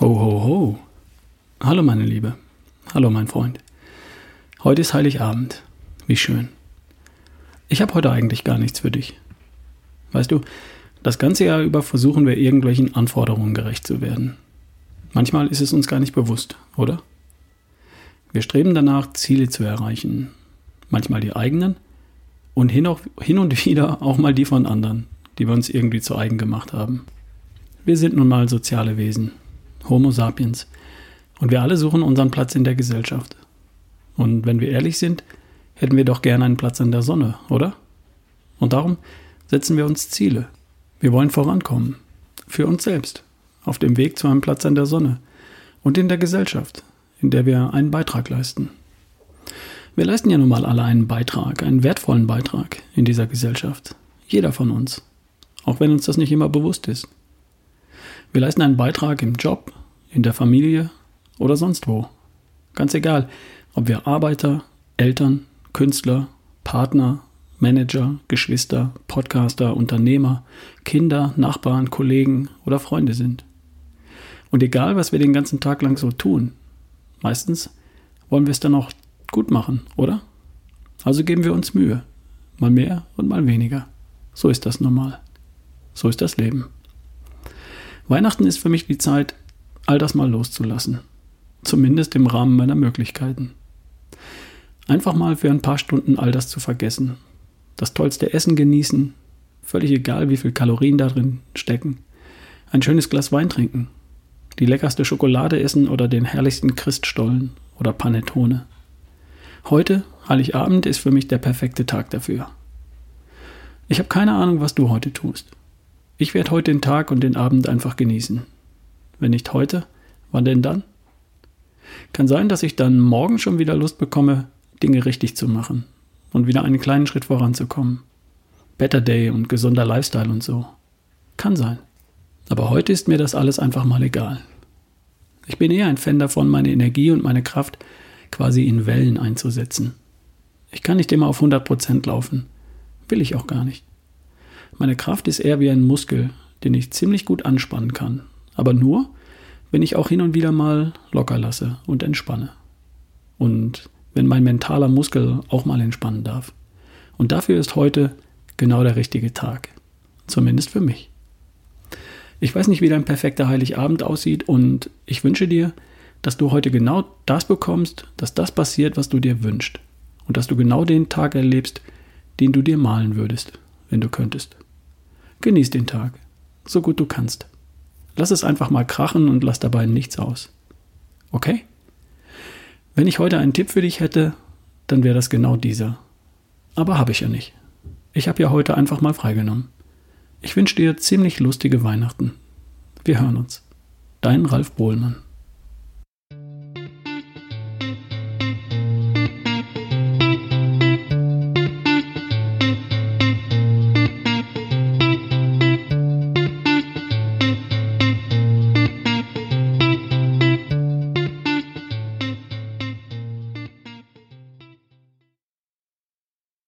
Ho, ho, ho. Hallo, meine Liebe. Hallo, mein Freund. Heute ist Heiligabend. Wie schön. Ich habe heute eigentlich gar nichts für dich. Weißt du, das ganze Jahr über versuchen wir irgendwelchen Anforderungen gerecht zu werden. Manchmal ist es uns gar nicht bewusst, oder? Wir streben danach, Ziele zu erreichen. Manchmal die eigenen und hin, und wieder auch mal die von anderen, die wir uns irgendwie zu eigen gemacht haben. Wir sind nun mal soziale Wesen Homo sapiens. Und wir alle suchen unseren Platz in der Gesellschaft. Und wenn wir ehrlich sind, hätten wir doch gerne einen Platz an der Sonne, oder? Und darum setzen wir uns Ziele. Wir wollen vorankommen. Für uns selbst. Auf dem Weg zu einem Platz an der Sonne. Und in der Gesellschaft, in der wir einen Beitrag leisten. Wir leisten ja nun mal alle einen Beitrag, einen wertvollen Beitrag in dieser Gesellschaft. Jeder von uns. Auch wenn uns das nicht immer bewusst ist. Wir leisten einen Beitrag im Job, in der Familie oder sonst wo. Ganz egal, ob wir Arbeiter, Eltern, Künstler, Partner, Manager, Geschwister, Podcaster, Unternehmer, Kinder, Nachbarn, Kollegen oder Freunde sind. Und egal, was wir den ganzen Tag lang so tun, meistens wollen wir es dann auch gut machen, oder? Also geben wir uns Mühe. Mal mehr und mal weniger. So ist das normal. So ist das Leben. Weihnachten ist für mich die Zeit, all das mal loszulassen. Zumindest im Rahmen meiner Möglichkeiten. Einfach mal für ein paar Stunden all das zu vergessen. Das tollste Essen genießen, völlig egal, wie viel Kalorien da drin stecken. Ein schönes Glas Wein trinken. Die leckerste Schokolade essen oder den herrlichsten Christstollen oder Panettone. Heute, Heiligabend, ist für mich der perfekte Tag dafür. Ich habe keine Ahnung, was du heute tust. Ich werde heute den Tag und den Abend einfach genießen. Wenn nicht heute, wann denn dann? Kann sein, dass ich dann morgen schon wieder Lust bekomme, Dinge richtig zu machen und wieder einen kleinen Schritt voranzukommen. Better Day und gesunder Lifestyle und so. Kann sein. Aber heute ist mir das alles einfach mal egal. Ich bin eher ein Fan davon, meine Energie und meine Kraft quasi in Wellen einzusetzen. Ich kann nicht immer auf 100% laufen. Will ich auch gar nicht. Meine Kraft ist eher wie ein Muskel, den ich ziemlich gut anspannen kann. Aber nur, wenn ich auch hin und wieder mal locker lasse und entspanne. Und wenn mein mentaler Muskel auch mal entspannen darf. Und dafür ist heute genau der richtige Tag. Zumindest für mich. Ich weiß nicht, wie dein perfekter Heiligabend aussieht und ich wünsche dir, dass du heute genau das bekommst, dass das passiert, was du dir wünschst. Und dass du genau den Tag erlebst, den du dir malen würdest, wenn du könntest. Genieß den Tag, so gut du kannst. Lass es einfach mal krachen und lass dabei nichts aus. Okay? Wenn ich heute einen Tipp für dich hätte, dann wäre das genau dieser. Aber habe ich ja nicht. Ich habe ja heute einfach mal freigenommen. Ich wünsche dir ziemlich lustige Weihnachten. Wir hören uns. Dein Ralf Bohlmann.